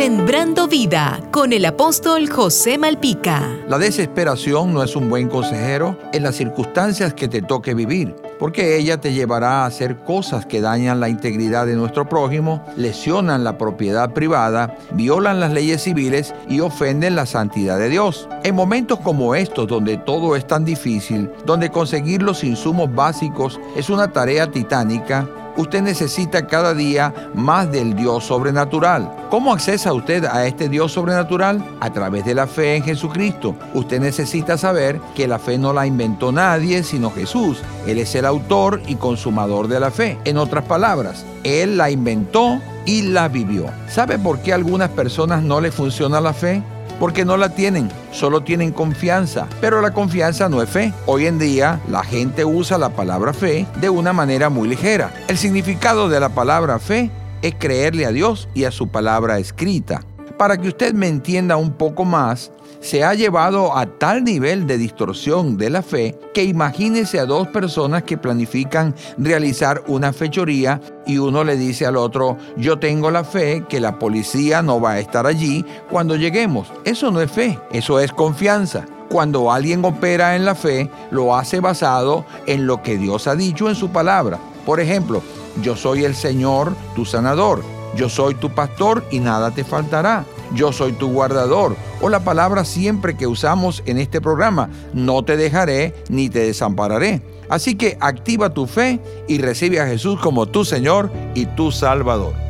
Sembrando vida con el apóstol José Malpica. La desesperación no es un buen consejero en las circunstancias que te toque vivir, porque ella te llevará a hacer cosas que dañan la integridad de nuestro prójimo, lesionan la propiedad privada, violan las leyes civiles y ofenden la santidad de Dios. En momentos como estos, donde todo es tan difícil, donde conseguir los insumos básicos es una tarea titánica, usted necesita cada día más del Dios sobrenatural. ¿Cómo accesa usted a este Dios sobrenatural? A través de la fe en Jesucristo. Usted necesita saber que la fe no la inventó nadie sino Jesús. Él es el autor y consumador de la fe. En otras palabras, Él la inventó y la vivió. ¿Sabe por qué a algunas personas no le funciona la fe? Porque no la tienen, solo tienen confianza. Pero la confianza no es fe. Hoy en día la gente usa la palabra fe de una manera muy ligera. El significado de la palabra fe es creerle a Dios y a su palabra escrita. Para que usted me entienda un poco más, se ha llevado a tal nivel de distorsión de la fe que imagínese a dos personas que planifican realizar una fechoría y uno le dice al otro, yo tengo la fe que la policía no va a estar allí cuando lleguemos. Eso no es fe, eso es confianza. Cuando alguien opera en la fe, lo hace basado en lo que Dios ha dicho en su palabra. Por ejemplo, yo soy el Señor, tu sanador. Yo soy tu pastor y nada te faltará yo soy tu guardador, o la palabra siempre que usamos en este programa, no te dejaré ni te desampararé. Así que activa tu fe y recibe a Jesús como tu Señor y tu Salvador.